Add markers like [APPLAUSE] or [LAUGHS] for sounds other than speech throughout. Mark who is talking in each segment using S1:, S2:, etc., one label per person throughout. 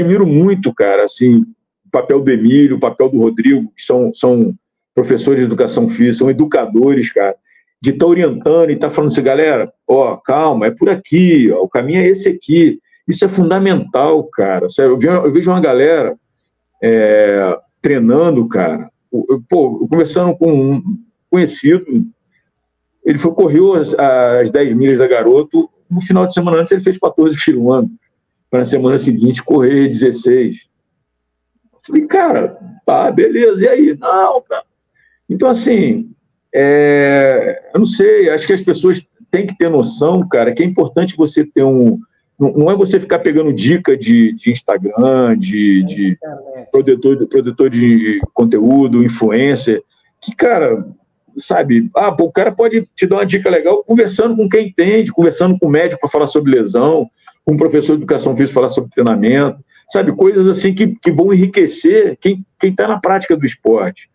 S1: admiro muito, cara, assim, o papel do Emílio, o papel do Rodrigo, que são, são professores de educação física, são educadores, cara, de estar tá orientando e estar tá falando assim, galera, ó, calma, é por aqui, ó, o caminho é esse aqui. Isso é fundamental, cara. Eu vejo, uma galera é, treinando, cara. Pô, conversando com um conhecido, ele foi, correu as, as 10 milhas da garoto, no final de semana antes ele fez 14 quilômetros, para na semana seguinte correr 16. Eu falei, cara, tá, beleza, e aí? Não, cara. Então, assim, é, eu não sei, acho que as pessoas têm que ter noção, cara, que é importante você ter um. Não, é você ficar pegando dica de, de Instagram, de, de produtor, produtor de conteúdo, influencer, que, cara, sabe, ah, o cara pode te dar uma dica legal conversando com quem entende, conversando com o médico para falar sobre lesão, com o professor de educação física falar sobre treinamento, sabe, coisas assim que, que vão enriquecer quem está na prática do esporte.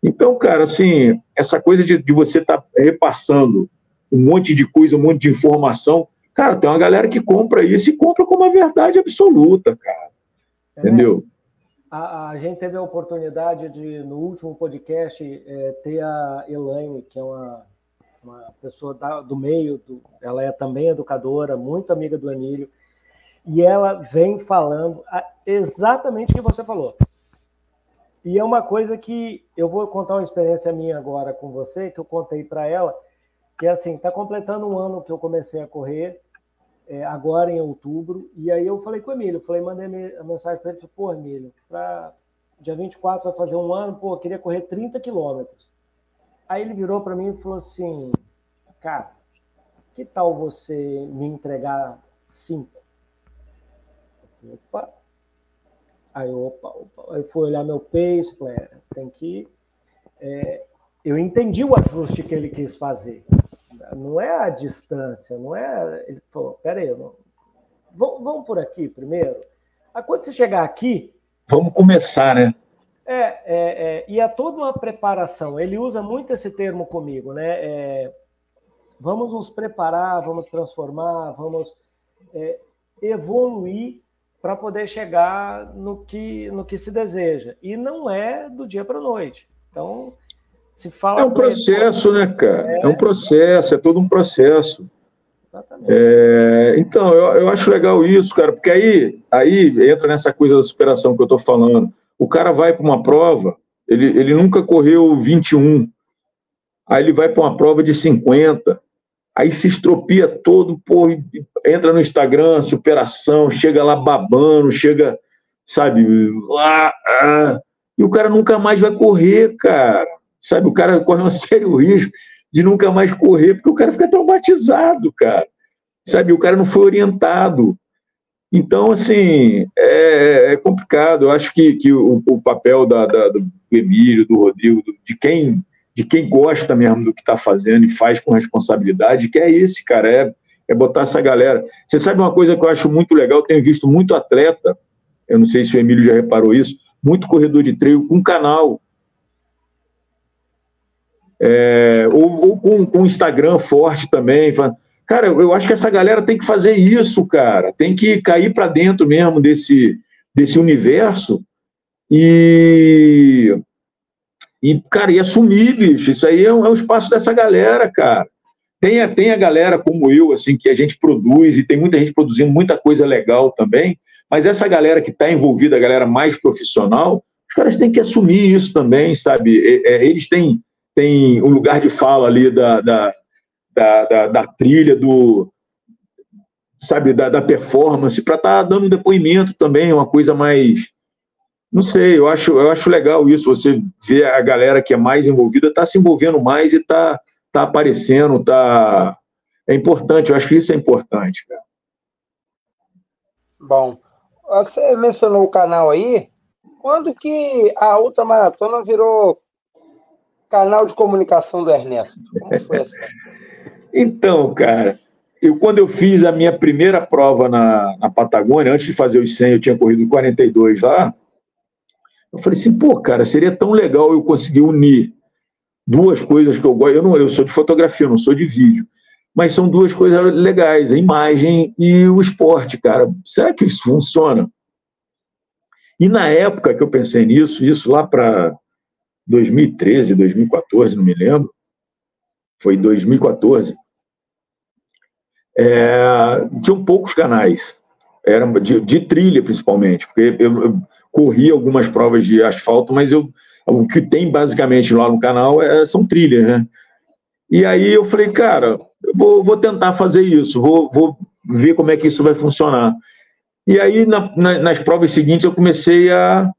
S1: Então, cara, assim, essa coisa de, de você estar tá repassando um monte de coisa, um monte de informação, cara, tem uma galera que compra isso e compra como uma verdade absoluta, cara. É, Entendeu?
S2: A, a, gente teve a oportunidade de, no último podcast, é, ter a Elaine, que é uma, uma pessoa da, do meio, do, ela é também educadora, muito amiga do Emílio, e ela vem falando exatamente o que você falou. E é uma coisa que eu vou contar uma experiência minha agora com você, que eu contei para ela, que é assim, está completando um ano que eu comecei a correr, é, agora em outubro, e aí eu falei com o Emílio, falei, mandei a mensagem para ele, falei, pô, Emílio, para dia 24 vai fazer um ano, pô, eu queria correr 30 quilômetros. Aí ele virou para mim e falou assim, cara, que tal você me entregar cinco? Eu falei, opa, Aí, opa, opa, aí fui olhar meu pace, falei, é, tem que. É, eu entendi o ajuste que ele quis fazer. Não é a distância, não é. Ele falou, peraí, vamos, vamos por aqui primeiro. Aí quando você chegar aqui.
S1: Vamos começar, né?
S2: É, é, é, e é toda uma preparação. Ele usa muito esse termo comigo, né? É, vamos nos preparar, vamos transformar, vamos é, evoluir para poder chegar no que, no que se deseja. E não é do dia para a noite. Então, se fala.
S1: É um processo, ele, né, cara? É... é... um processo, é todo um processo. Exatamente. Então, eu, eu acho legal isso, cara, porque aí, aí entra nessa coisa da superação que eu estou falando. O cara vai para uma prova, ele, ele nunca correu 21, aí ele vai para uma prova de 50, aí se estropia todo, pô, entra no Instagram, superação, chega lá babando, chega, sabe, lá, ah, e o cara nunca mais vai correr, cara. Sabe, o cara corre um [LAUGHS] sério risco de nunca mais correr, porque o cara fica traumatizado, cara. Sabe, o cara não foi orientado. Então, assim, é, é complicado. Eu acho que, que o, o papel da, da, do Emílio, do Rodrigo, de quem de quem gosta mesmo do que está fazendo e faz com responsabilidade, que é esse, cara, é, é botar essa galera. Você sabe uma coisa que eu acho muito legal? Tenho visto muito atleta, eu não sei se o Emílio já reparou isso, muito corredor de treino com canal. É, ou, ou, com, com Instagram forte também. Cara, eu acho que essa galera tem que fazer isso, cara. Tem que cair para dentro mesmo desse, desse universo e e, cara, e assumir, bicho, isso aí é um, é um espaço dessa galera, cara. Tem a, tem a galera como eu, assim, que a gente produz, e tem muita gente produzindo muita coisa legal também, mas essa galera que está envolvida, a galera mais profissional, os caras têm que assumir isso também, sabe? É, é, eles têm, têm um lugar de fala ali da, da, da, da, da trilha, do, sabe, da, da performance, para estar tá dando um depoimento também, uma coisa mais não sei, eu acho, eu acho legal isso, você ver a galera que é mais envolvida, está se envolvendo mais e está tá aparecendo, tá... É importante, eu acho que isso é importante, cara.
S3: Bom, você mencionou o canal aí, quando que a ultramaratona virou canal de comunicação do Ernesto? Como foi assim? [LAUGHS]
S1: então, cara, eu, quando eu fiz a minha primeira prova na, na Patagônia, antes de fazer os 100, eu tinha corrido 42 lá, eu falei assim, pô, cara, seria tão legal eu conseguir unir duas coisas que eu gosto. Eu não, eu sou de fotografia, não sou de vídeo, mas são duas coisas legais, a imagem e o esporte, cara. Será que isso funciona? E na época que eu pensei nisso, isso lá para 2013, 2014, não me lembro, foi 2014, é, tinham poucos canais, era de, de trilha principalmente, porque eu, eu, corri algumas provas de asfalto, mas eu, o que tem basicamente lá no canal é, são trilhas, né? E aí eu falei, cara, vou, vou tentar fazer isso, vou, vou ver como é que isso vai funcionar. E aí, na, na, nas provas seguintes, eu comecei a,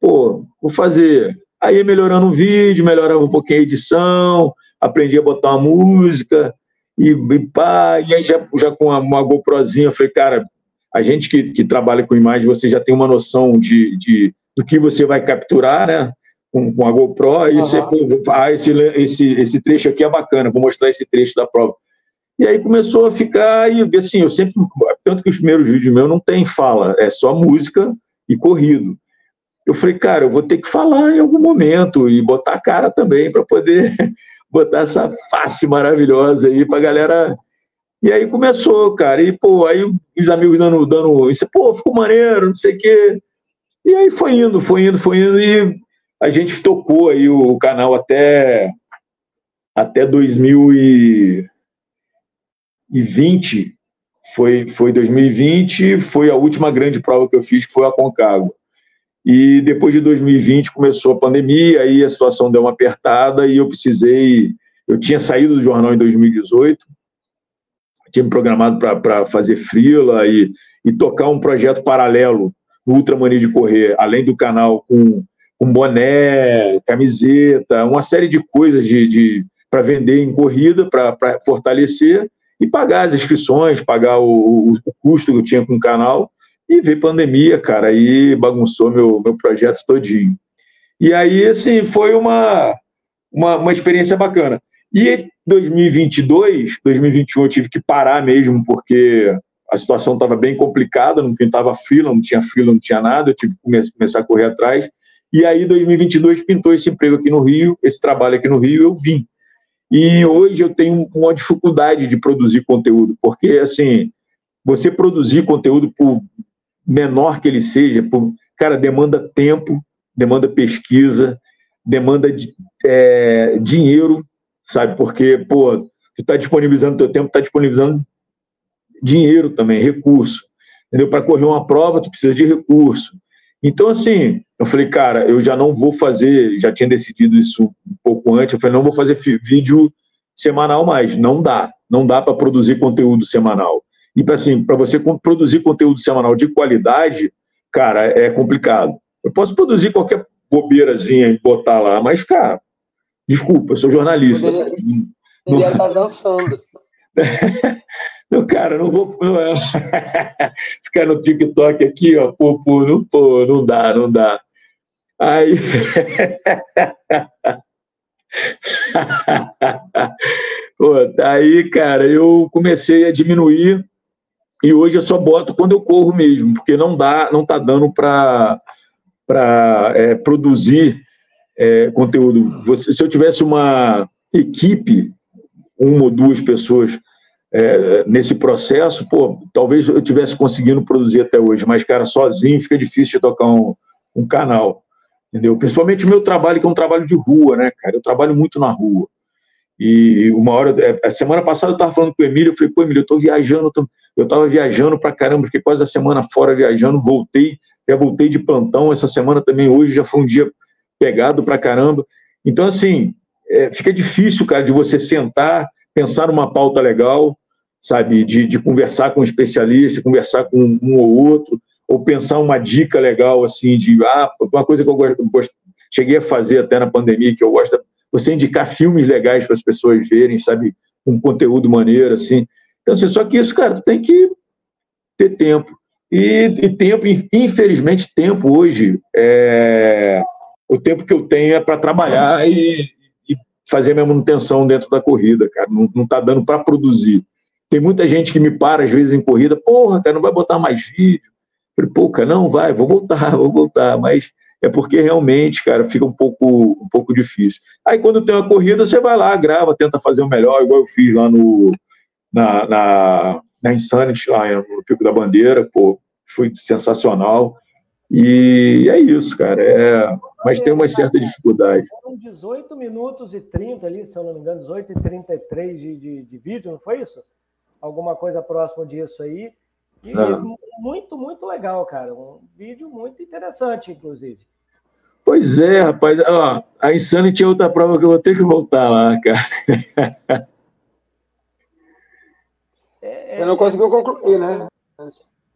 S1: pô, vou fazer. Aí melhorando o vídeo, melhorava um pouquinho a edição, aprendi a botar uma música, e, e pá, e aí já, já com uma, uma GoProzinha, eu falei, cara, a gente que, que trabalha com imagem, você já tem uma noção de, de do que você vai capturar, né? Com, com a GoPro, aí uhum. você, ah, esse, esse, esse trecho aqui é bacana, vou mostrar esse trecho da prova. E aí começou a ficar, e assim, eu sempre, tanto que os primeiros vídeos meus não tem fala, é só música e corrido. Eu falei, cara, eu vou ter que falar em algum momento e botar a cara também para poder botar essa face maravilhosa aí pra galera. E aí começou, cara. E, pô, aí os amigos dando, dando isso, pô, ficou maneiro, não sei o quê. E aí foi indo, foi indo, foi indo. E a gente tocou aí o canal até, até 2020. Foi, foi 2020, foi a última grande prova que eu fiz, que foi a Concagua. E depois de 2020 começou a pandemia, aí a situação deu uma apertada e eu precisei. Eu tinha saído do jornal em 2018, tinha me programado para fazer frila e, e tocar um projeto paralelo no Ultramania de Correr, além do canal com, com boné, camiseta, uma série de coisas de, de para vender em corrida, para fortalecer e pagar as inscrições, pagar o, o, o custo que eu tinha com o canal e veio pandemia, cara, aí bagunçou meu, meu projeto todinho. E aí, assim, foi uma, uma, uma experiência bacana. E 2022, 2021 eu tive que parar mesmo, porque a situação estava bem complicada, não pintava fila, não tinha fila, não tinha nada, eu tive que começar a correr atrás. E aí, 2022, pintou esse emprego aqui no Rio, esse trabalho aqui no Rio, eu vim. E hoje eu tenho uma dificuldade de produzir conteúdo, porque, assim, você produzir conteúdo por menor que ele seja, por, cara, demanda tempo, demanda pesquisa, demanda de, é, dinheiro, sabe? Porque, pô, tu está disponibilizando teu tempo, está disponibilizando dinheiro também, recurso. Entendeu? Para correr uma prova, tu precisa de recurso. Então, assim, eu falei, cara, eu já não vou fazer, já tinha decidido isso um pouco antes, eu falei, não vou fazer vídeo semanal mais, não dá, não dá para produzir conteúdo semanal. E para assim, você produzir conteúdo semanal de qualidade, cara, é complicado. Eu posso produzir qualquer bobeirazinha e botar lá, mas, cara, desculpa, eu sou jornalista.
S3: Ele, ele não... tá dançando. [LAUGHS]
S1: Não, cara, não vou não, é. [LAUGHS] ficar no TikTok aqui, ó, pô, pô, não, pô, não dá, não dá. Aí. [LAUGHS] pô, tá aí, cara, eu comecei a diminuir e hoje eu só boto quando eu corro mesmo, porque não dá, não está dando para é, produzir é, conteúdo. Você, se eu tivesse uma equipe, uma ou duas pessoas é, nesse processo, pô, talvez eu tivesse conseguindo produzir até hoje, mas, cara, sozinho fica difícil de tocar um, um canal, entendeu? Principalmente o meu trabalho, que é um trabalho de rua, né, cara? Eu trabalho muito na rua. E uma hora, é, a semana passada eu estava falando com o Emílio, eu falei, pô, Emílio, eu estou viajando, tô... eu estava viajando para caramba, fiquei quase a semana fora viajando, voltei, já voltei de plantão essa semana também, hoje já foi um dia pegado para caramba. Então, assim, é, fica difícil, cara, de você sentar, pensar numa pauta legal, sabe, de, de conversar com um especialista, conversar com um ou outro, ou pensar uma dica legal, assim, de, ah, uma coisa que eu gosto, cheguei a fazer até na pandemia, que eu gosto você indicar filmes legais para as pessoas verem, sabe? Um conteúdo maneiro, assim. Então, assim, só que isso, cara, tem que ter tempo. E, e tempo, infelizmente, tempo hoje, é, o tempo que eu tenho é para trabalhar e, e, fazer minha manutenção dentro da corrida, cara. Não, não tá dando para produzir. Tem muita gente que me para, às vezes, em corrida, porra, cara, não vai botar mais vídeo. falei, pô, cara, não, vai, vou voltar, [LAUGHS] vou voltar, mas é porque realmente, cara, fica um pouco, um pouco difícil. Aí quando tem uma corrida, você vai lá, grava, tenta fazer o melhor, igual eu fiz lá no, na, na, na Insanity, lá no Pico da Bandeira, pô, foi sensacional. E é isso, cara. É... Mas tem uma certa dificuldade.
S2: Foram 18 minutos e 30 ali, se eu não me engano, 18 e 33 de, de, de vídeo, não foi isso? Alguma coisa próxima disso aí. E ah. muito, muito legal, cara. Um vídeo muito interessante, inclusive.
S1: Pois é, rapaz. Ó, a Insanity é outra prova que eu vou ter que voltar lá, cara. [LAUGHS]
S3: Você não conseguiu concluir, né?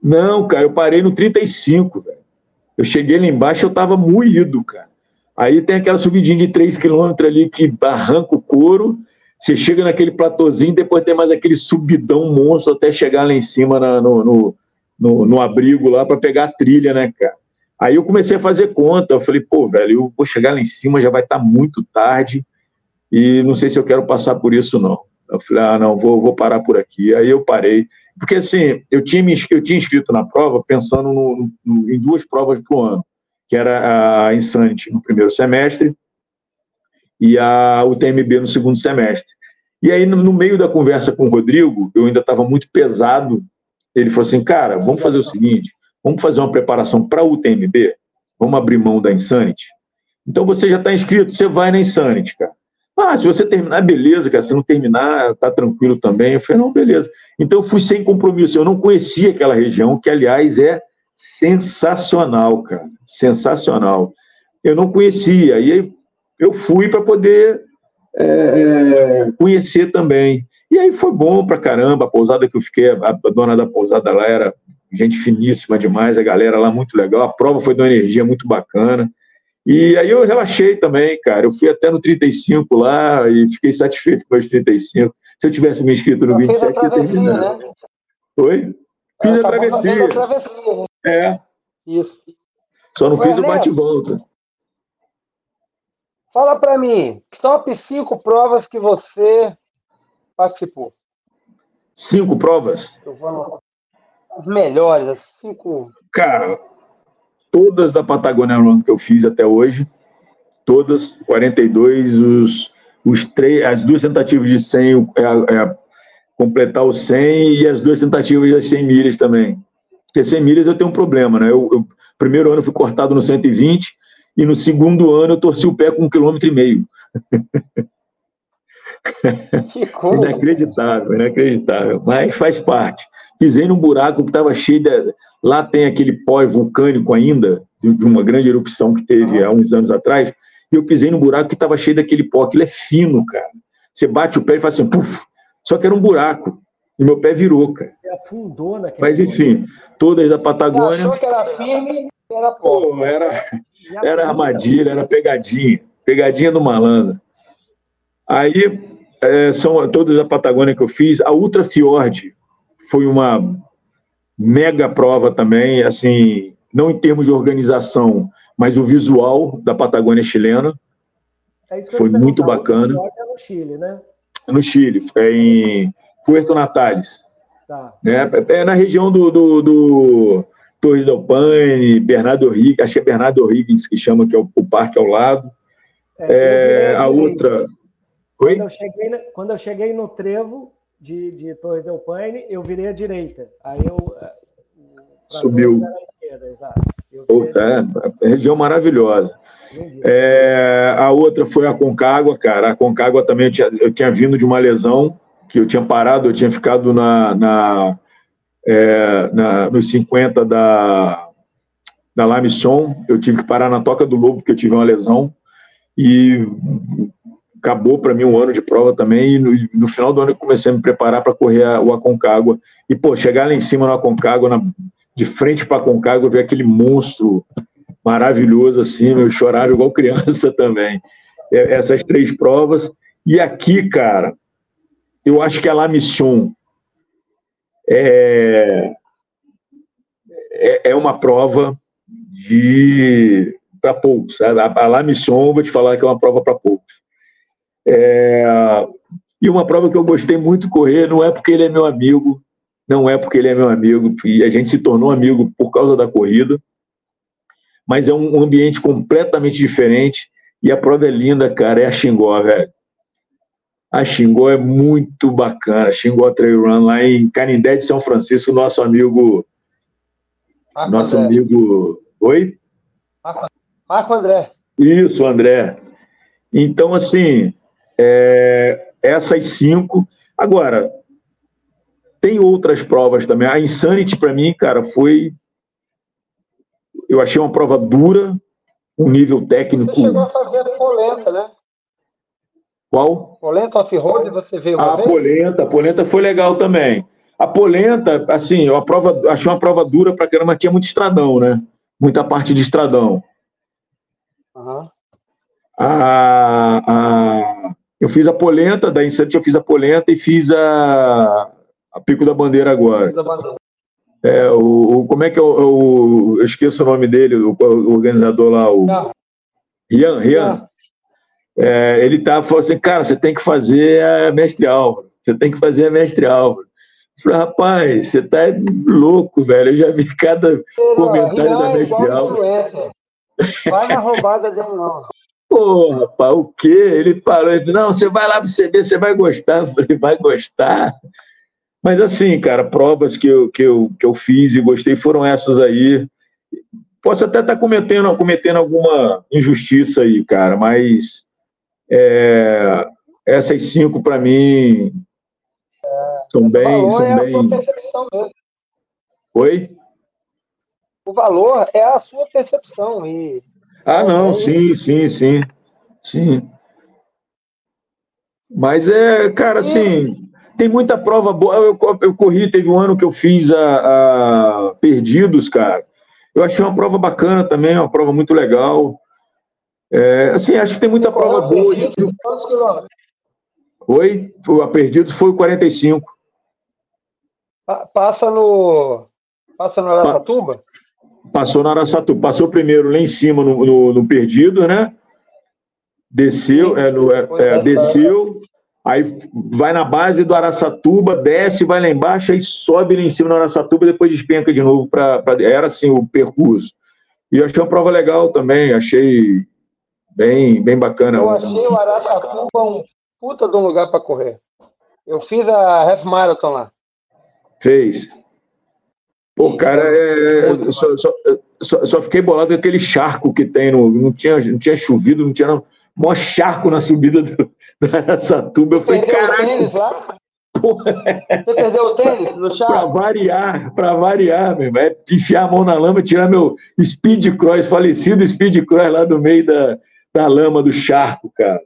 S1: Não, cara, eu parei no 35, velho. Eu cheguei lá embaixo, eu tava moído, cara. Aí tem aquela subidinha de 3 km ali que arranca o couro, você chega naquele platôzinho, depois tem mais aquele subidão monstro até chegar lá em cima na, no, no, no, no, abrigo lá para pegar a trilha, né, cara? Aí eu comecei a fazer conta, eu falei, pô, velho, eu vou chegar lá em cima, já vai estar tá muito tarde e não sei se eu quero passar por isso, não. Eu falei, ah, não, vou, vou parar por aqui. Aí eu parei. Porque, assim, eu tinha, me, eu tinha inscrito na prova pensando no, no, em duas provas por ano, que era a Insanity no primeiro semestre e a UTMB no segundo semestre. E aí, no, no meio da conversa com o Rodrigo, eu ainda estava muito pesado. Ele falou assim, cara, vamos fazer o seguinte, vamos fazer uma preparação para a UTMB, vamos abrir mão da Insanity. Então, você já está inscrito, você vai na Insanity, cara. Ah, se você terminar, beleza, cara. Se não terminar, tá tranquilo também. Eu falei, não, beleza. Então eu fui sem compromisso. Eu não conhecia aquela região, que aliás é sensacional, cara. Sensacional. Eu não conhecia. E aí eu fui para poder é, conhecer também. E aí foi bom pra caramba. A pousada que eu fiquei, a dona da pousada lá era gente finíssima demais, a galera lá muito legal. A prova foi de uma energia muito bacana. E aí eu relaxei também, cara. Eu fui até no 35 lá e fiquei satisfeito com os 35. Se eu tivesse me inscrito no 27, eu tinha terminado. Né? Oi? Fiz a travessia. a travessia. Né? É. Isso. Só não Ué, fiz o bate-volta.
S3: Fala para mim, top 5 provas que você participou.
S1: Cinco provas?
S3: As melhores, as cinco.
S1: Cara, todas da Patagônia Run que eu fiz até hoje, todas, 42, os, os três, as duas tentativas de 100, é, é, completar o 100 e as duas tentativas das 100 milhas também. Porque 100 milhas eu tenho um problema, né? Eu, eu, primeiro ano eu fui cortado no 120 e no segundo ano eu torci o pé com um quilômetro e meio. Que [LAUGHS] coisa. inacreditável, inacreditável, mas faz parte. Pisei num buraco que estava cheio de, Lá tem aquele pó vulcânico ainda, de uma grande erupção que teve há uns anos atrás, e eu pisei no buraco que estava cheio daquele pó. Aquilo é fino, cara. Você bate o pé e faz assim, puf, só que era um buraco. E meu pé virou, cara. Você
S2: afundou naquele
S1: Mas, enfim, todas da Patagônia.
S3: Você achou que era firme, era pó.
S1: Pô, era, era armadilha, era pegadinha. Pegadinha do malandro. Aí, é, são todas da Patagônia que eu fiz. A Ultra Fiord foi uma mega prova também, assim, não em termos de organização, mas o visual da Patagônia chilena. É foi muito bacana.
S2: É no Chile, né?
S1: No Chile, é em Puerto Natales. Tá. É, é na região do, do, do Torres del Paine, Bernardo Higgins, acho que é Bernardo Higgins que chama, que é o, o parque ao lado. É, é a outra.
S2: Quando eu, quando eu cheguei no trevo, de, de Torres del Paine, eu virei à direita. Aí eu. Eh,
S1: Subiu. Puta, é, região maravilhosa. É, a outra foi a Concagua, cara. A Concagua também eu tinha, eu tinha vindo de uma lesão, que eu tinha parado, eu tinha ficado na, na, é, na nos 50 da, da La Mission. Eu tive que parar na Toca do Lobo, porque eu tive uma lesão. E acabou para mim um ano de prova também, e no, no, final do ano eu comecei a me preparar para correr a, o Aconcagua. E, pô, chegar lá em cima no Aconcagua, na, de frente para Aconcagua, ver aquele monstro maravilhoso assim, eu chorava igual [LAUGHS] criança também. É, essas três provas. E aqui, cara, eu acho que a La Mission é, é, é uma prova de para poucos. A, a La Mission, vou te falar que é uma prova para poucos. É, e uma prova que eu gostei muito correr, não é porque ele é meu amigo, não é porque ele é meu amigo, e a gente se tornou amigo por causa da corrida, mas é um ambiente completamente diferente, e a prova é linda, cara, é a Xingó, velho. A Xingó é muito bacana, a Xingó Trail Run lá em Canindé de São Francisco, nosso amigo, ah, nosso é. amigo Oi?
S3: Marco André.
S1: Isso, André. Então, assim, é, essas cinco. Agora, tem outras provas também. A Insanity, para mim, cara, foi. Eu achei uma prova dura, um nível técnico. Você
S3: chegou a fazer polenta, né?
S1: Qual?
S3: Polenta off-road, você veio
S1: uma a vez? polenta, a polenta foi legal também. A polenta, assim, a prova, achei uma prova dura pra caramba, tinha muito estradão, né? Muita parte de estradão. Uhum. A, a, eu fiz a polenta, da Incente eu fiz a polenta e fiz a, a Pico da Bandeira agora. É, o, o, como é que é o, o, eu esqueço o nome dele, o, o organizador lá, o Rian, Rian. É, ele tá falou assim, cara, você tem que fazer a mestre Álvaro, você tem que fazer a mestre Álvaro. Eu falei, rapaz, você tá louco, velho. Eu já vi cada comentário da é mestre Álvaro.
S3: Vai na roubada dele, não.
S1: Pô, rapaz, o quê? Ele falou, não, você vai lá para você ver, você vai gostar. [LAUGHS] Eu falei, vai gostar? Mas assim, cara, provas que eu, que eu, que eu fiz e gostei foram essas aí. Posso até estar tá cometendo, cometendo alguma injustiça aí, cara, mas é, essas cinco, para mim, são bem. São é bem... Oi?
S3: O valor é a sua percepção. E...
S1: Ah, não, sim, sim, sim. Sim. Mas é, cara, assim, tem muita prova boa. Eu, eu corri, teve um ano que eu fiz a, a, Perdidos, cara. Eu achei uma prova bacana também, uma prova muito legal. É, assim, acho que tem muita prova boa. Oi? A Perdidos foi o 45.
S3: Passa no. Passa no Araçatuba?
S1: Passou no Araçatuba. Passou primeiro lá em cima no, no, no Perdido, né? Desceu, é, no, é, é, desceu, aí vai na base do Araçatuba, desce, vai lá embaixo, aí sobe lá em cima no Araçatuba, depois despenca de novo para. Era assim o percurso. E eu achei uma prova legal também, achei bem, bem bacana.
S3: Eu achei o Araçatuba um puta de um lugar para correr. Eu fiz a Half Marathon lá.
S1: Fez. Pô, cara, é, é só, só, só, só, fiquei bolado com aquele charco que tem no. Não tinha, não tinha chovido, não tinha. Não, mó charco na subida do, [LAUGHS] do Araçatuba. Eu falei, caraca.
S3: Você perdeu o tênis no [LAUGHS] chão?
S1: Para variar, para variar, meu irmão. É enfiar a mão na lama e tirar meu speed cross, falecido speed cross lá do meio da, da lama do charco, cara.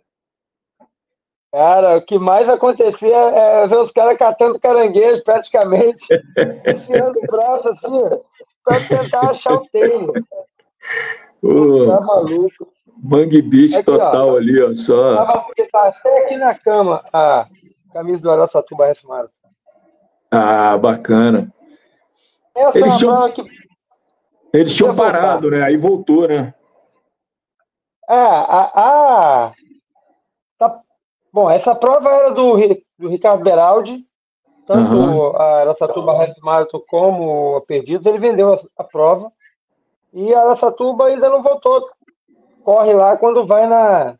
S3: Cara, o que mais acontecia é ver os caras catando caranguejo praticamente, enfiando o braço assim, para tentar achar o tênis. Tá maluco.
S1: Mangue Beach aqui, total ó, ali, ó, só.
S3: Tava, tá até aqui na cama a camisa do Araçatuba F
S1: Ah, bacana.
S3: Essa eles tinham, que...
S1: eles tinham parado, né? Aí voltou, né?
S3: É, a, a, bom, essa prova era do, do Ricardo Beraldi, tanto uhum. a Araçatuba Half Marathon como a Perdidos, ele vendeu a, a prova, e a Araçatuba ainda não voltou corre lá quando vai na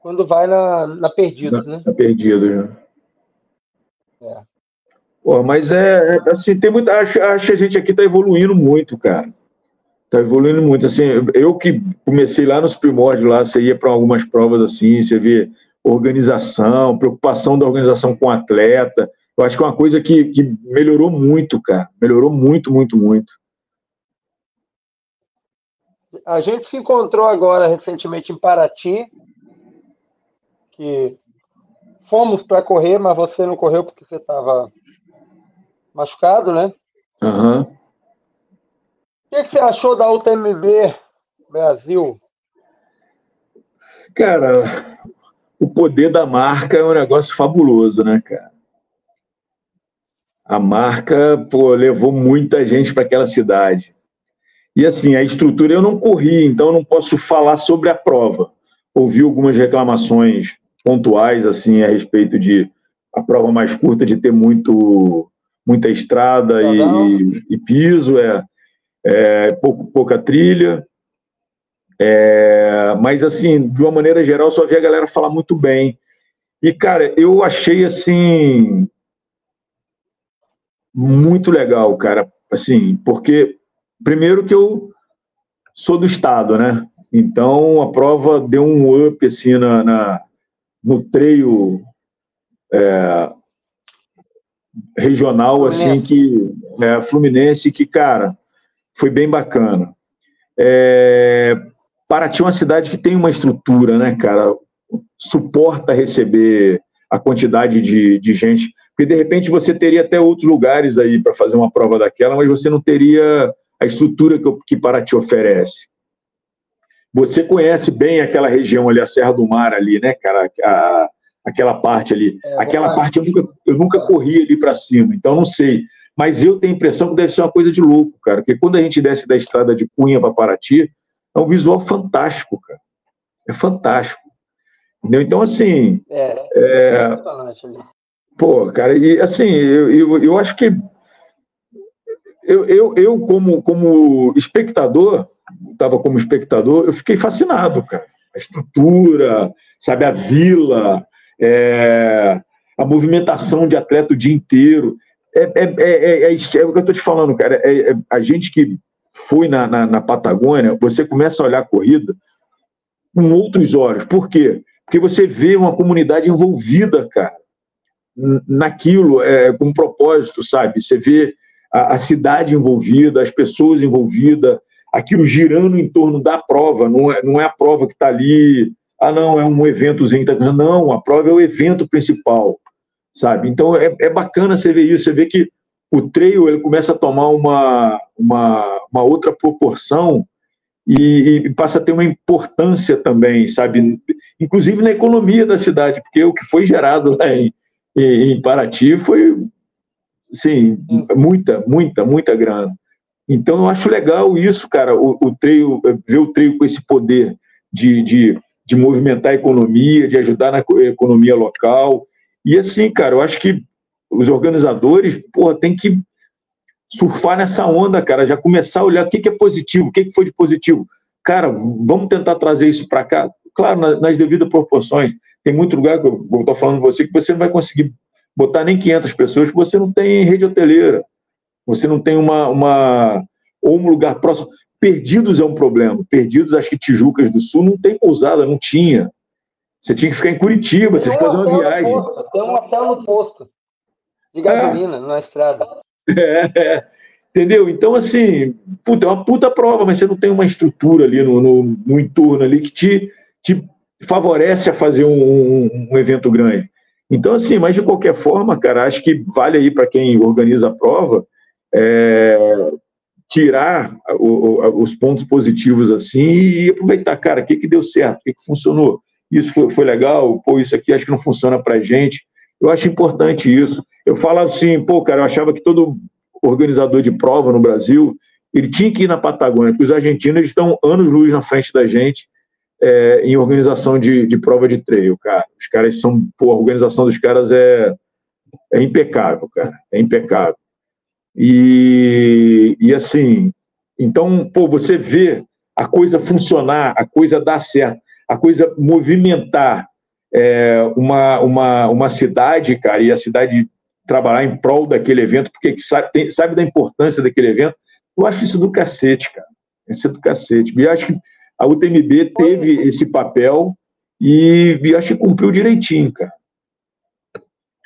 S3: quando vai na, na Perdidos, na, né? Na
S1: Perdidos, né? É. Pô, mas é, é, assim, tem muita. Acho, acho que a gente aqui está evoluindo muito, cara. Está evoluindo muito. Assim, eu que comecei lá nos primórdios, lá, você ia para algumas provas assim, você vê organização, preocupação da organização com o atleta. Eu acho que é uma coisa que, que melhorou muito, cara. Melhorou muito, muito, muito.
S3: A gente se encontrou agora recentemente em Paraty, que fomos para correr, mas você não correu porque você estava machucado, né?
S1: Uhum. O
S3: que, que, você achou da UTMB Brasil?
S1: Cara, o poder da marca é um negócio fabuloso, né, cara? A marca pô, levou muita gente para aquela cidade. E assim, a estrutura eu não corri, então eu não posso falar sobre a prova. Ouvi algumas reclamações pontuais assim a respeito de a prova mais curta de ter muito muita estrada e, e, piso, é, é pouco, pouca trilha. É, mas assim, de uma maneira geral, só vi a galera falar muito bem. E cara, eu achei assim muito legal, cara, assim, porque Primeiro que eu sou do estado, né? Então a prova deu um up assim na, na no treio é, regional assim que é, Fluminense que cara foi bem bacana. É, Paraty é uma cidade que tem uma estrutura, né, cara? Suporta receber a quantidade de, de gente. Porque, de repente, você teria até outros lugares aí para fazer uma prova daquela, mas você não teria a estrutura que, que Paraty oferece. Você conhece bem aquela região ali, a Serra do Mar ali, né, cara? A, aquela parte ali. É, aquela parte eu nunca, eu nunca corri ali para cima, então não sei. Mas eu tenho a impressão que deve ser uma coisa de louco, cara. Porque quando a gente desce da estrada de Cunha para Paraty, é um visual fantástico, cara. É fantástico. Entendeu? Então, assim. É, é, é Pô, cara, e assim, eu, eu, eu acho que. Eu, eu, eu como, como espectador, estava como espectador, eu fiquei fascinado, cara. A estrutura, sabe, a vila, é, a movimentação de atleta o dia inteiro. É, é, é, é, é, o que eu estou te falando, cara. É, a gente que foi na, na, na, Patagônia, você começa a olhar a corrida com outros olhos. Por quê? Porque você vê uma comunidade envolvida, cara, naquilo, é, com propósito, sabe? Você vê a, a cidade envolvida, as pessoas envolvidas, aquilo girando em torno da prova, não é, não é a prova que está ali, ah, não, é um eventozinho, tá... não, a prova é o evento principal, sabe? Então é, é bacana você ver isso, você vê que o trail ele começa a tomar uma, uma, uma outra proporção e, e, passa a ter uma importância também, sabe? Inclusive na economia da cidade, porque o que foi gerado lá em, em Paraty foi, sim, muita, muita, muita grana. Então eu acho legal isso, cara, o, o trail, ver o trail com esse poder de, de, de movimentar a economia, de ajudar na economia local. E assim, cara, eu acho que os organizadores, porra, tem que surfar nessa onda, cara, já começar a olhar o que, que é positivo, o que, que foi de positivo. Cara, vamos tentar trazer isso para cá, claro, nas, nas, devidas proporções. Tem muito lugar, que eu estou falando com você, que você não vai conseguir botar nem 500 pessoas, porque você não tem rede hoteleira, você não tem uma, uma ou um lugar próximo. Perdidos é um problema. Perdidos, acho que Tijucas do Sul não tem pousada, não tinha. Você tinha que ficar em Curitiba, você tinha que fazer uma viagem.
S3: Tem um hotel no posto de gasolina é. na estrada.
S1: É, é, entendeu? Então, assim, puta, é uma puta prova, mas você não tem uma estrutura ali no, no, no entorno ali que te, te favorece a fazer um, um, um, evento grande. Então, assim, mas de qualquer forma, cara, acho que vale aí para quem organiza a prova é, tirar o, o, os pontos positivos assim e aproveitar, cara, o que, que deu certo, o que, que funcionou. Isso foi, foi legal, pô, isso aqui acho que não funciona para gente. Eu acho importante isso. Eu falava assim, pô, cara, eu achava que todo organizador de prova no Brasil, ele tinha que ir na Patagônia, porque os argentinos estão anos-luz na frente da gente é, em organização de, de prova de trail, cara. Os caras são, pô, a organização dos caras é, é impecável, cara, é impecável. E, e assim, então, pô, você vê a coisa funcionar, a coisa dar certo, a coisa movimentar é, uma, uma, uma cidade, cara, e a cidade trabalhar em prol daquele evento, porque sabe, tem, sabe da importância daquele evento. Eu acho isso do cacete, cara. Isso é do cacete. E acho que a UTMB teve esse papel e, e acho que cumpriu direitinho, cara.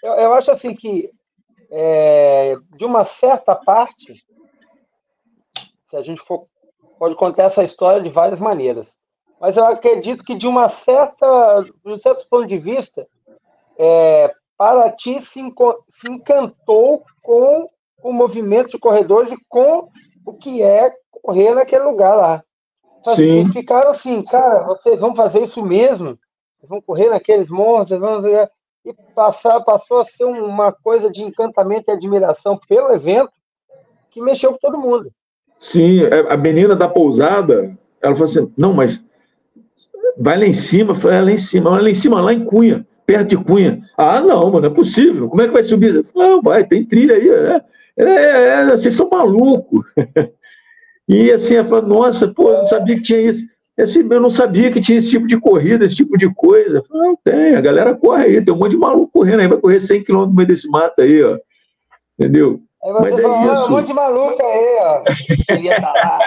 S3: Eu, eu acho assim que, é, de uma certa parte, se a gente for, pode contar essa história de várias maneiras mas eu acredito que de uma certa, de um certo ponto de vista, é, Paraty se, se encantou com o movimento de corredores e com o que é correr naquele lugar lá. Sim. Eles ficaram assim, cara, vocês vão fazer isso mesmo? vão correr naqueles monstros, vão... e passar, passou a ser uma coisa de encantamento e admiração pelo evento que mexeu com todo mundo.
S1: Sim, é, a menina da pousada, ela falou assim, não, mas vai lá em cima, foi lá em cima, lá em cima, lá em Cunha, perto de Cunha. Ah, não, mano, é possível. Como é que vai subir? Não, vai, tem trilha aí. É, é, é vocês são malucos. [LAUGHS] e assim, ela falou, nossa, pô, eu não sabia que tinha isso. Assim, eu não sabia que tinha esse tipo de corrida, esse tipo de coisa. Eu falei, não, tem, a galera corre aí, tem um monte de maluco correndo aí, vai correr 100 km no meio desse mato aí, ó. Entendeu?
S3: Mas é isso. Um monte de maluco aí, ó. [LAUGHS] Queria estar lá.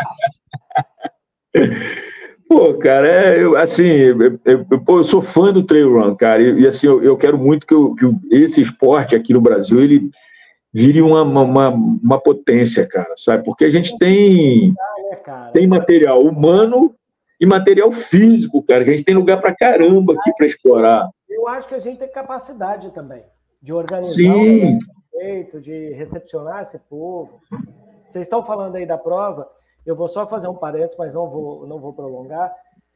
S3: [LAUGHS]
S1: Cara, é, eu, assim, eu, eu, eu, sou fã do trail run, cara, e, e assim, eu, quero muito que, que, esse esporte aqui no Brasil, ele vire uma, uma, uma, potência, cara, sabe? Porque a gente tem, tem material humano e material físico, cara, que a gente tem lugar pra caramba aqui para explorar.
S2: Eu acho que a gente tem capacidade também de organizar Sim. um jeito, de recepcionar esse povo. Vocês estão falando aí da prova, eu vou só fazer um parênteses, mas não vou, não vou prolongar.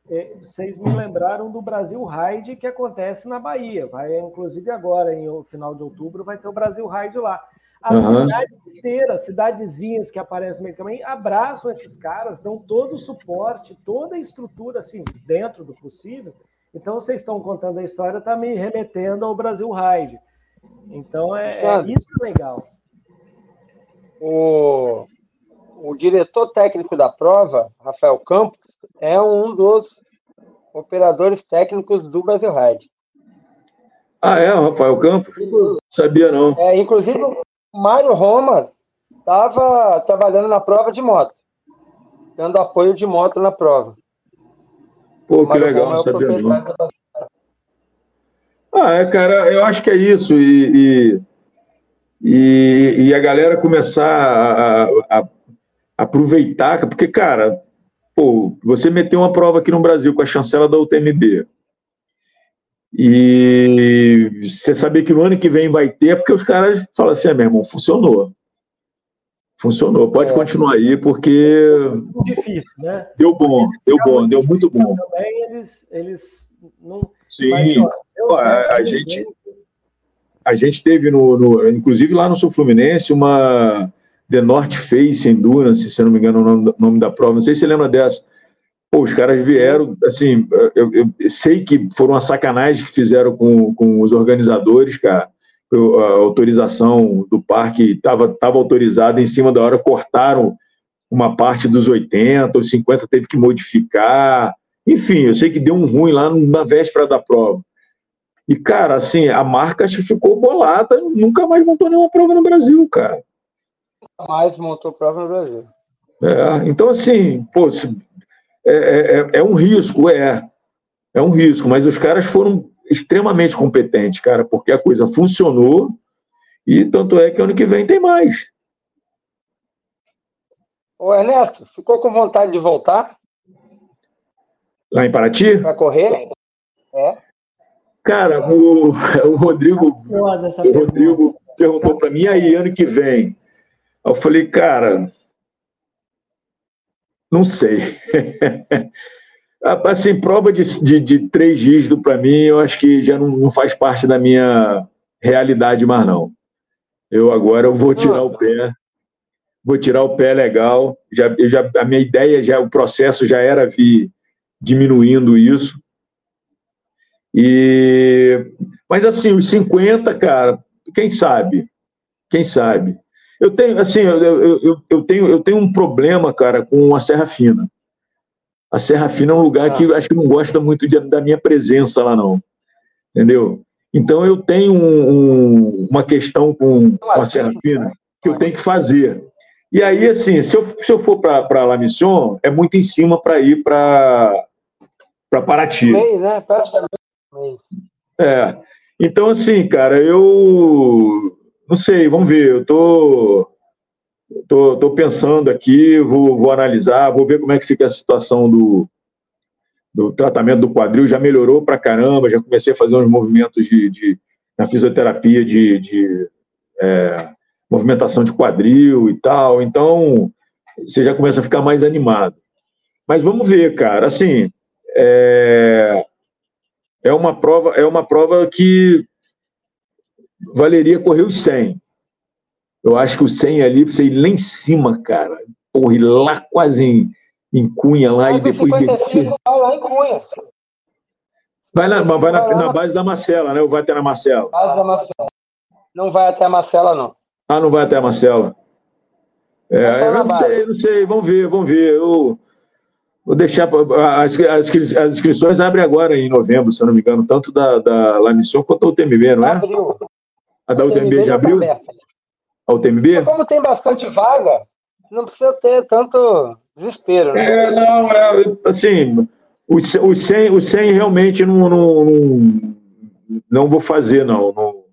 S2: É, vocês me lembraram do Brasil Ride que acontece na Bahia. Vai, inclusive, agora, em final de outubro, vai ter o Brasil Ride lá. A uhum. cidade inteira, cidadezinhas que aparecem no meio do caminho, abraçam esses caras, dão todo o suporte, toda a estrutura, assim, dentro do possível. Então, vocês estão contando a história, está me remetendo ao Brasil Ride. Então, é, é isso é legal.
S3: O, o diretor técnico da prova, Rafael Campos, é um dos operadores técnicos do Brasil Ride.
S1: Ah, é, Rafael Campos? Sabia não.
S3: É, inclusive, o Mário Roma estava trabalhando na prova de moto, dando apoio de moto na prova.
S1: Pô, que legal, é sabia não. Ah, é, cara, eu acho que é isso. E, e, e, e a galera começar a, a, a aproveitar, porque, cara, pô, você meteu uma prova aqui no Brasil com a chancela da UTMB. E você sabia que no ano que vem vai ter, porque os caras falam assim, ah, meu irmão, funcionou. Funcionou, pode é. continuar aí, porque.
S2: Difícil, né?
S1: Deu bom, deu bom, deu muito bom.
S2: Também eles, eles não.
S1: Sim, Mas, ó, a, a gente. A gente teve no, no, inclusive lá no Sul Fluminense, uma, The North Face Endurance, se não me engano o nome, nome da prova, não sei se você lembra dessa. Pô, os caras vieram, assim, eu, eu, sei que foram uma sacanagem que fizeram com, com os organizadores, cara. A autorização do parque estava tava autorizada, em cima da hora cortaram uma parte dos 80, os 50 teve que modificar. Enfim, eu sei que deu um ruim lá na véspera da prova. E, cara, assim, a marca ficou bolada, nunca mais montou nenhuma prova no Brasil, cara
S3: mais montou prova no Brasil.
S1: É, então, assim, pô, é, é, é, é, um risco, é. É um risco, mas os caras foram extremamente competentes, cara, porque a coisa funcionou e tanto é que ano que vem tem mais.
S3: Ô, Ernesto, ficou com vontade de voltar?
S1: Lá em Paraty?
S3: Para correr? É.
S1: Cara, o, [LAUGHS] o Rodrigo, o Rodrigo perguntou para mim, aí, ano que vem, eu falei, cara, não sei. [LAUGHS] assim, prova de, de, de três dígitos para mim, eu acho que já não, não, faz parte da minha realidade mais não. Eu agora eu vou tirar o pé, vou tirar o pé legal. Já, já, a minha ideia já, o processo já era vir diminuindo isso. E, mas assim, os 50, cara, quem sabe? Quem sabe? Eu tenho, assim, eu, eu, eu, tenho, eu tenho um problema, cara, com a Serra Fina. A Serra Fina é um lugar ah. que acho que não gosta muito de, da minha presença lá, não. Entendeu? Então eu tenho um, um, uma questão com, com, a Serra Fina que eu tenho que fazer. E aí, assim, se eu, se eu for para La Mission, é muito em cima para ir para Paraty. Mês, né? É. Então, assim, cara, eu não sei, vamos ver. Eu tô, tô, tô pensando aqui, vou, vou analisar, vou ver como é que fica a situação do, do tratamento do quadril. Já melhorou pra caramba, já comecei a fazer uns movimentos de, de na fisioterapia de, de é, movimentação de quadril e tal. Então, você já começa a ficar mais animado. Mas vamos ver, cara. Assim, é, é uma prova, é uma prova que valeria correr os 100. Eu acho que o 100 ali, você ir lá em cima, cara. Porra, ir lá quase em, em Cunha lá Mas e depois descer. Vai lá em Cunha. Vai, na, vai na, na, base da Marcela, né? Ou vai até na Marcela?
S3: Base da Marcela. Não vai até a Marcela, não.
S1: Ah, não vai até a Marcela. É, eu não sei, não sei, vamos ver, vamos ver. Eu vou deixar. As, as, as inscrições abrem agora em novembro, se eu não me engano, tanto da, da La Mission quanto da UTMB, não é? Abriu. A da UTMB já abriu? A UTMB?
S3: Como tem bastante vaga, não precisa ter tanto desespero, né?
S1: É, não, é, assim, os, os, 100, os 100 realmente não, não, não, não vou fazer, não, não,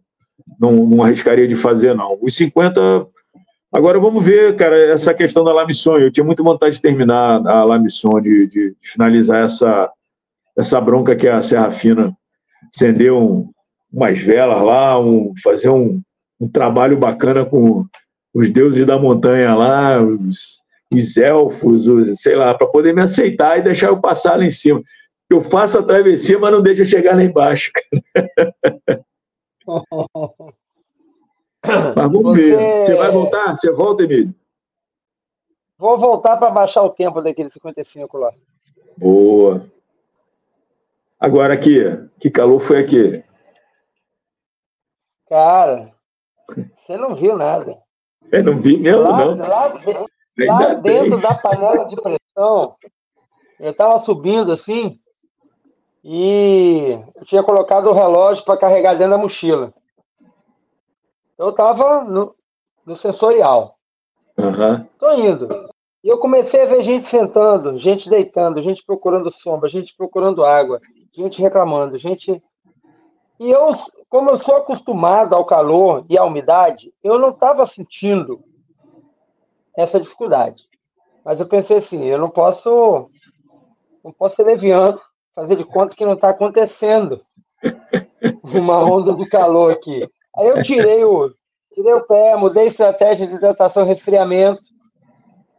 S1: não, não arriscaria de fazer, não. Os 50, agora vamos ver, cara, essa questão da Lamisson, eu tinha muita vontade de terminar a Lamisson, de, de, de finalizar essa, essa bronca que a Serra Fina acender um, umas velas lá, um, fazer um, um trabalho bacana com os deuses da montanha lá, os, os elfos, os, sei lá, para poder me aceitar e deixar eu passar lá em cima. Eu faço a travessia, mas não deixa eu chegar lá embaixo. [LAUGHS] mas vamos Você... ver. Você vai voltar? Você volta, Emílio?
S3: Vou voltar para baixar o tempo daquele 55 lá.
S1: Boa. Agora aqui, que calor foi aquele?
S3: Cara, você não viu nada.
S1: Eu não vi mesmo, lá, não.
S3: Lá, lá dentro da panela de pressão, eu estava subindo assim e eu tinha colocado o relógio para carregar dentro da mochila. Eu estava no, no sensorial. Estou uhum. indo. E eu comecei a ver gente sentando, gente deitando, gente procurando sombra, gente procurando água, gente reclamando, gente. E eu, como eu sou acostumado ao calor e à umidade, eu não estava sentindo essa dificuldade. Mas eu pensei assim, eu não posso, não posso ser leviano, fazer de conta que não está acontecendo [LAUGHS] uma onda de calor aqui. Aí eu tirei o, tirei o pé, mudei estratégia de hidratação e resfriamento.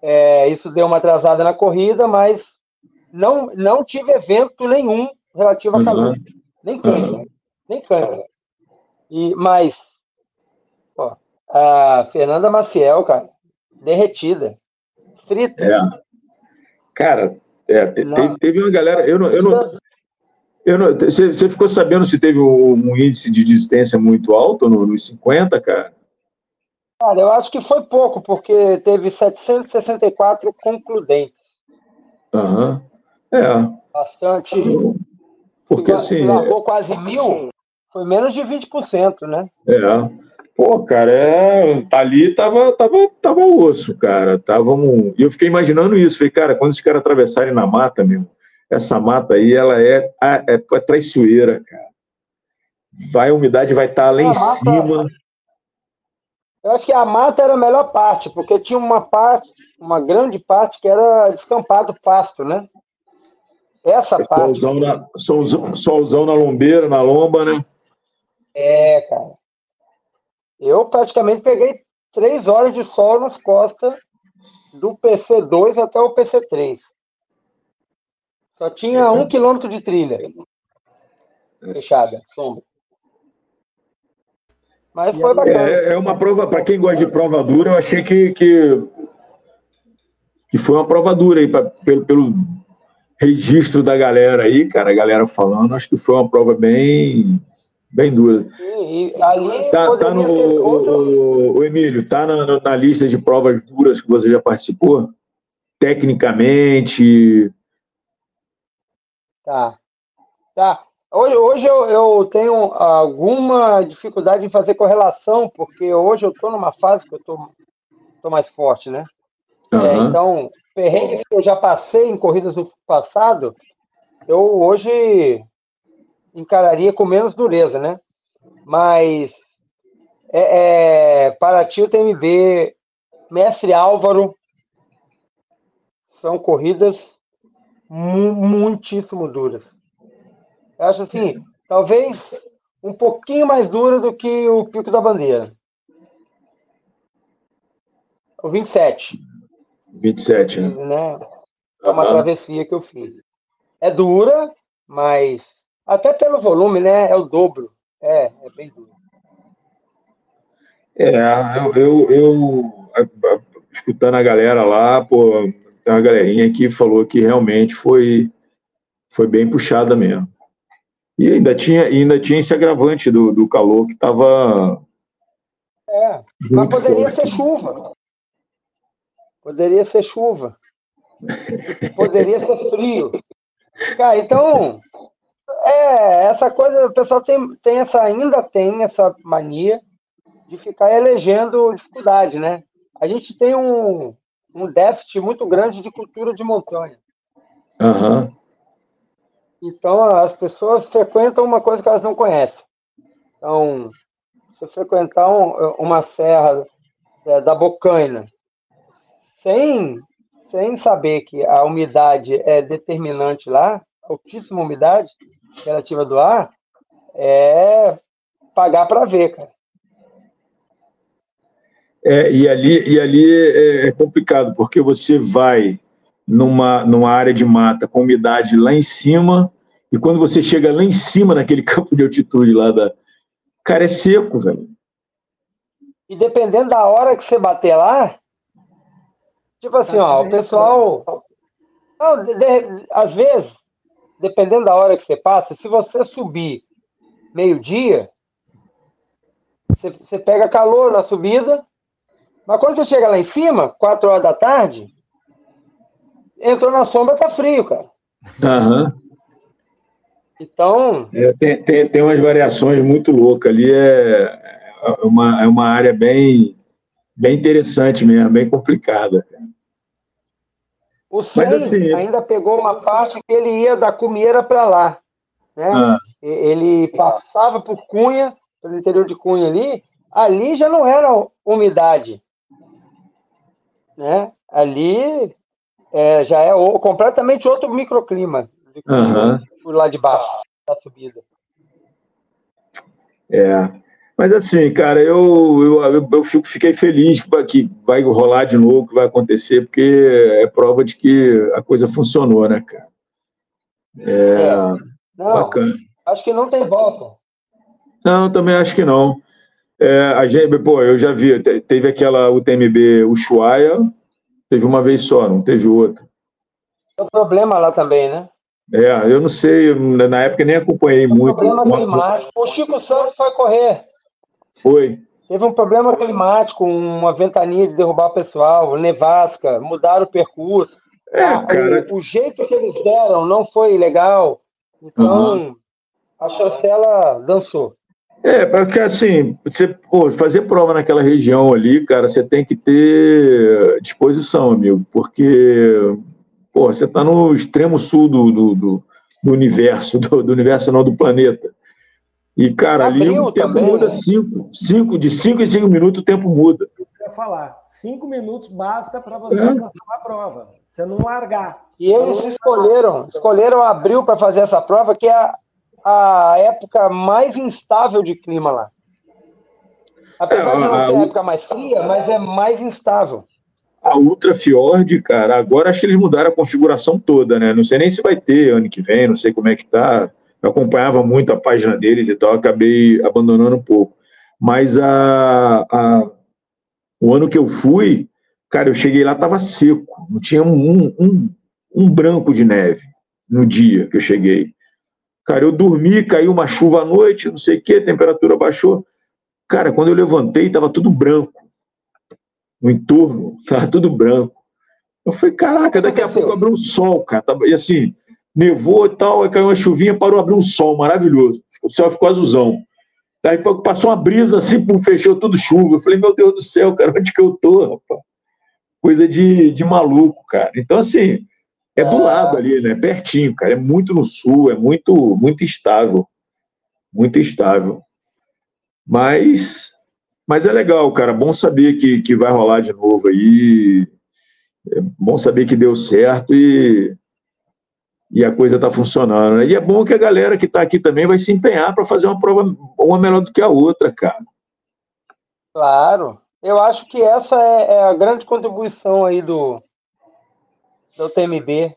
S3: É, isso deu uma atrasada na corrida, mas não, não tive evento nenhum relativo a calor. Uhum. Nem câmera. Uhum. Nem câmera. E, mas, ó, a Fernanda Maciel, cara, derretida. Frita.
S1: É. Cara, é, teve, teve, uma galera. Eu não. Eu não eu não, você, ficou sabendo se teve um, índice de desistência muito alto no, nos 50, cara?
S3: Cara, eu acho que foi pouco, porque teve 764 concludentes.
S1: Aham. Uhum. É.
S3: Bastante.
S1: Porque assim.
S3: Largou quase mil, foi menos de 20%, né?
S1: É. Pô, cara, é, ali tava, tava, tava osso, cara. Tava um... E eu fiquei imaginando isso. Falei, cara, quando os caras atravessarem na mata, meu, essa mata aí, ela é, é, é traiçoeira, cara. Vai, a umidade vai estar tá lá em mata, cima.
S3: Eu acho que a mata era a melhor parte, porque tinha uma parte, uma grande parte que era descampado pasto, né? Essa é parte.
S1: Solzão na, solzão, solzão na lombeira, na lomba, né?
S3: É, cara. Eu praticamente peguei três horas de sol nas costas do PC2 até o PC3. Só tinha um quilômetro de trilha fechada, sombra. Mas foi bacana.
S1: É, é uma prova, para quem gosta de prova dura, eu achei que, que, que foi uma prova dura aí, pra, pelo, pelo registro da galera aí, cara, a galera falando, acho que foi uma prova bem bem dura.
S3: Ali
S1: tá, tá no, outro... o, o, Emílio, tá na, na, lista de provas duras que você já participou? Tecnicamente?
S3: Tá. Tá. Hoje, hoje eu, eu tenho alguma dificuldade em fazer correlação, porque hoje eu estou numa fase que eu estou tô mais forte, né? Uhum. É, então, perrengues que eu já passei em corridas do passado, eu hoje encararia com menos dureza, né? Mas é, é, Paraty, o TMB, Mestre Álvaro, são corridas mu muitíssimo duras. Eu acho assim, talvez um pouquinho mais dura do que o Pico da Bandeira. O 27.
S1: 27, né?
S3: né? É uma uhum. travessia que eu fiz. É dura, mas até pelo volume, né? É o dobro. É, é bem duro.
S1: É, eu, eu, eu, escutando a galera lá, pô, tem uma galerinha que falou que realmente foi, foi bem puxada mesmo. E ainda tinha, ainda tinha esse agravante do, do calor que estava.
S3: É, mas poderia forte. ser chuva. Poderia ser chuva. Poderia ser frio. Cara, então, é, essa coisa, o pessoal tem, tem essa, ainda tem essa mania de ficar elegendo dificuldade, né? A gente tem um, um déficit muito grande de cultura de montanha.
S1: Uhum.
S3: Então, as pessoas frequentam uma coisa que elas não conhecem. Então, se frequentar um, uma serra é, da Bocaina, sem, sem saber que a umidade é determinante lá, altíssima umidade relativa do ar, é pagar para ver, cara.
S1: É, e ali, e ali é, é complicado, porque você vai numa, numa área de mata com umidade lá em cima, e quando você chega lá em cima, naquele [LAUGHS] campo de altitude lá da. Cara, é seco, velho.
S3: E dependendo da hora que você bater lá, tipo assim, ó, o pessoal. Não, de, de, às vezes, dependendo da hora que você passa, se você subir meio-dia, você, você pega calor na subida, mas quando você chega lá em cima, 4 horas da tarde, entrou na sombra, tá frio, cara.
S1: Aham.
S3: Então.
S1: É, tem, tem, tem umas variações muito loucas ali, é, é, uma, é uma área bem, bem interessante mesmo, bem complicada.
S3: O Sen assim, ainda pegou uma parte que ele ia da Cumieira para lá. Né? Ah. Ele passava por Cunha, pelo interior de Cunha ali, ali já não era umidade. Né? Ali é, já é o, completamente outro microclima
S1: uhum.
S3: por lá de baixo da subida.
S1: É. Mas assim, cara, eu, eu, eu fico, fiquei feliz que, que vai rolar de novo, que vai acontecer, porque é prova de que a coisa funcionou, né, cara? É, é.
S3: Não, bacana. Acho que não tem volta.
S1: Não, também acho que não. É, a gente, pô, eu já vi, teve aquela UTMB Ushuaia, teve uma vez só, não teve outra.
S3: Tem um problema lá também, né?
S1: É, eu não sei, na época nem acompanhei muito.
S3: Problema climático. O Chico Santos foi correr.
S1: Foi.
S3: Teve um problema climático, uma ventania de derrubar o pessoal, nevasca, mudaram o percurso.
S1: É, ah.
S3: O, o, jeito que eles deram não foi legal. Então, uhum. a chancela dançou.
S1: É, porque assim, você pô, fazer prova naquela região ali, cara, você tem que ter disposição, amigo, porque pô, você está no extremo sul do, do, do, do universo, [LAUGHS] do, do, universo não do planeta. E, cara, tá ali o tempo também, muda né? cinco, cinco, de cinco em cinco minutos o tempo muda.
S2: Eu ia falar, cinco minutos basta para você é. passar a prova, você não largar.
S3: E eles escolheram, escolheram abril para fazer essa prova, que é a, a época mais instável de clima lá. Apesar é, de não ser a época mais fria, mas é mais instável.
S1: A Ultra Fjord, cara, agora acho que eles mudaram a configuração toda, né? Não sei nem se vai ter ano que vem, não sei como é que tá. Eu acompanhava muito a página deles e tal, acabei abandonando um pouco. Mas a, a, o ano que eu fui, cara, eu cheguei lá, tava seco, não tinha um, um, um branco de neve no dia que eu cheguei. Cara, eu dormi, caiu uma chuva à noite, não sei o que, a temperatura baixou. Cara, quando eu levantei, tava tudo branco o entorno, [LAUGHS] estava tudo branco. Eu falei, caraca, daqui a pouco abriu um sol, cara. E assim, nevou e tal, aí caiu uma chuvinha, parou, abriu um sol maravilhoso. O céu ficou azulzão. Daí passou uma brisa assim, pum, fechou tudo chuva. Eu falei, meu Deus do céu, cara, onde que eu tô, rapaz? Coisa de, de maluco, cara. Então, assim, é do lado ali, né? Pertinho, cara. É muito no sul, é muito, muito instável. Muito instável. Mas mas é legal, cara. Bom saber que, que vai rolar de novo aí. É bom saber que deu certo e, e a coisa está funcionando. Né? E é bom que a galera que está aqui também vai se empenhar para fazer uma prova uma melhor do que a outra, cara.
S3: Claro. Eu acho que essa é, é a grande contribuição aí do, do TMB,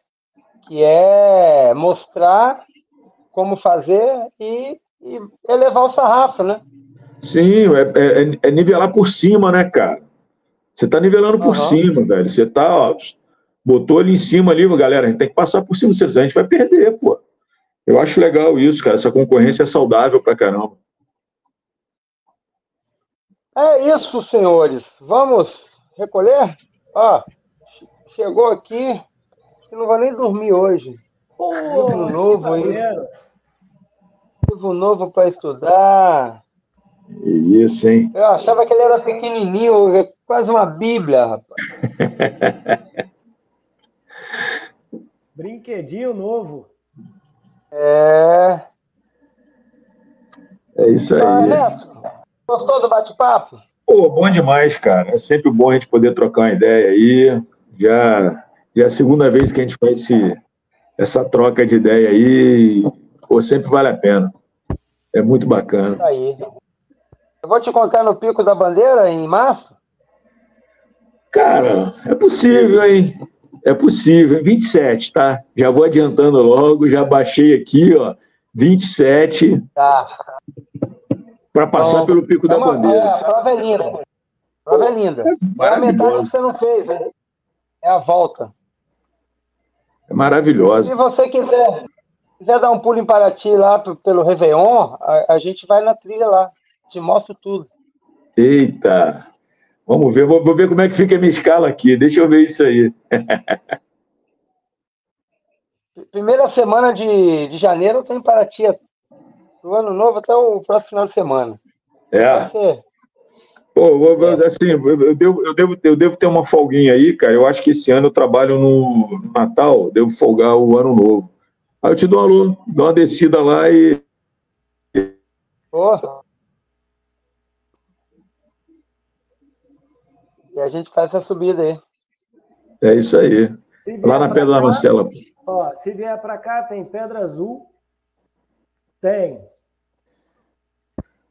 S3: que é mostrar como fazer e, e elevar o sarrafo, né?
S1: Sim, é, é, é, nivelar por cima, né, cara? Você tá nivelando por uhum. cima, velho. Você tá, ó, botou ali em cima ali, galera, a gente tem que passar por cima, senão a gente vai perder, pô. Eu acho legal isso, cara. Essa concorrência é saudável pra caramba.
S3: É isso, senhores. Vamos recolher? Ó, chegou aqui. Acho que não vai nem dormir hoje.
S2: Pô, livro novo aí.
S3: Livro novo para estudar.
S1: Isso, hein?
S3: Eu achava que ele era pequenininho. quase uma bíblia, rapaz. [LAUGHS]
S2: Brinquedinho novo.
S3: É.
S1: É isso aí.
S3: Ah, Ernesto, gostou do bate-papo?
S1: Pô, bom demais, cara. É sempre bom a gente poder trocar uma ideia aí. Já, já é a segunda vez que a gente faz esse, essa troca de ideia aí. Pô, sempre vale a pena. É muito bacana.
S3: Isso aí. Eu vou te contar no Pico da Bandeira em março?
S1: Cara, é possível, hein? É possível. 27, tá? Já vou adiantando logo, já baixei aqui, ó. 27.
S3: Tá.
S1: Para passar pelo Pico é uma, da Bandeira. É,
S3: a prova é linda. A prova é linda. É a metade que você não fez, né? É a volta.
S1: É maravilhosa.
S3: Se você quiser, quiser dar um pulo em Paraty lá pelo Réveillon, a, a gente vai na trilha lá. Te mostro tudo.
S1: Eita! Vamos ver, vou, vou, ver como é que fica a minha escala aqui. Deixa eu ver isso aí. [LAUGHS]
S3: Primeira semana de, de janeiro eu tô em Paraty. Do ano novo até o próximo final de semana.
S1: É. Pô, assim, eu devo, eu, devo, eu devo ter uma folguinha aí, cara. Eu acho que esse ano eu trabalho no Natal, devo folgar o ano novo. Aí eu te dou alô, dou uma descida lá e.
S3: Porra. E a gente faz essa subida aí.
S1: É isso aí. Lá na Pedra da Marcela.
S2: Ó, se vier para cá, tem Pedra Azul, tem.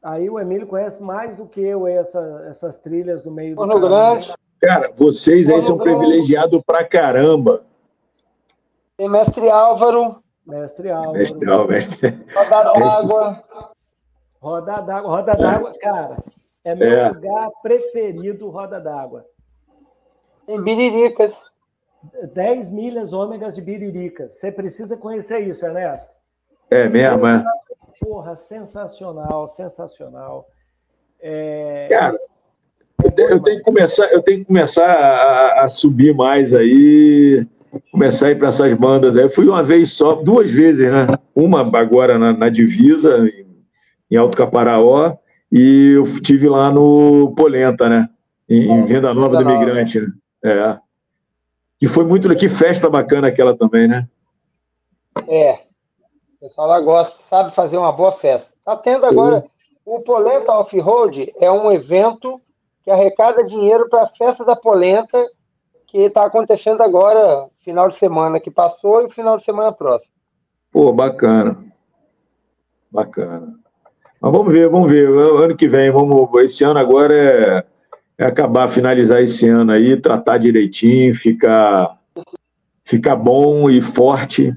S2: Aí o Emílio conhece mais do que eu essa, essas trilhas do meio
S3: do Grande.
S1: Cara, vocês aí são privilegiados pra caramba.
S3: Tem Mestre Álvaro.
S2: Mestre Álvaro.
S1: Mestre Álvaro. Mestre...
S3: Roda d'água.
S2: Roda d'água. Roda d'água, cara, é meu é. lugar preferido, Roda d'água.
S3: Tem Biriricas.
S2: 10 milhas ômegas de Biriricas. Você precisa conhecer isso, Ernesto.
S1: É mesmo, é?
S2: Porra, sensacional, sensacional. É...
S1: Cara, eu, tenho, eu tenho que começar, eu tenho que começar a, a subir mais aí, começar a ir para essas bandas aí. Eu fui uma vez só, duas vezes, né? Uma agora na, na divisa, em, em Alto Caparaó, e eu tive lá no Polenta, né? Em, em Venda Nova do Imigrante, né? É. Que foi muito. Que festa bacana aquela também, né?
S3: É. O pessoal lá gosta, sabe fazer uma boa festa. Está tendo agora. O Polenta Off-Road é um evento que arrecada dinheiro para a festa da Polenta, que está acontecendo agora, final de semana que passou e final de semana próximo.
S1: Pô, bacana. Bacana. Mas vamos ver, vamos ver. Ano que vem, vamos. Esse ano agora é, é acabar, finalizar esse ano aí, tratar direitinho, ficar, ficar bom e forte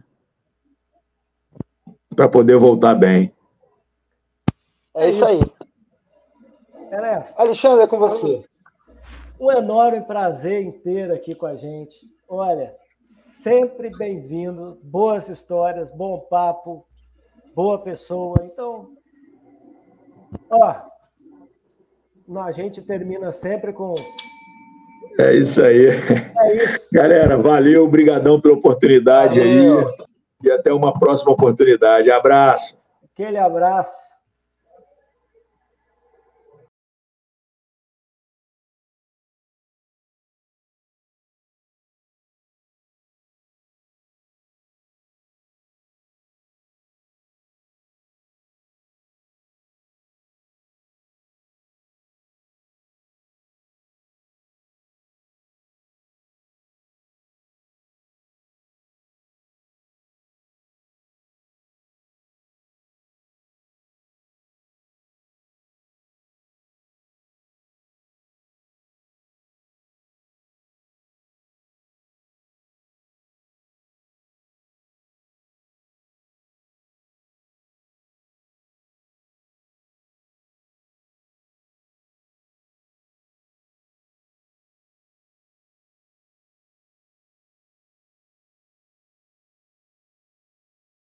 S1: para poder voltar bem.
S3: É isso aí. Alexandre, é com você.
S2: Um enorme prazer em ter aqui com a gente. Olha, sempre bem-vindo, boas histórias, bom papo, boa pessoa. Então, Ó, a gente termina sempre com.
S1: É isso aí.
S2: É isso.
S1: Galera, valeu, obrigadão pela oportunidade valeu. aí. E até uma próxima oportunidade. Abraço.
S2: Aquele abraço.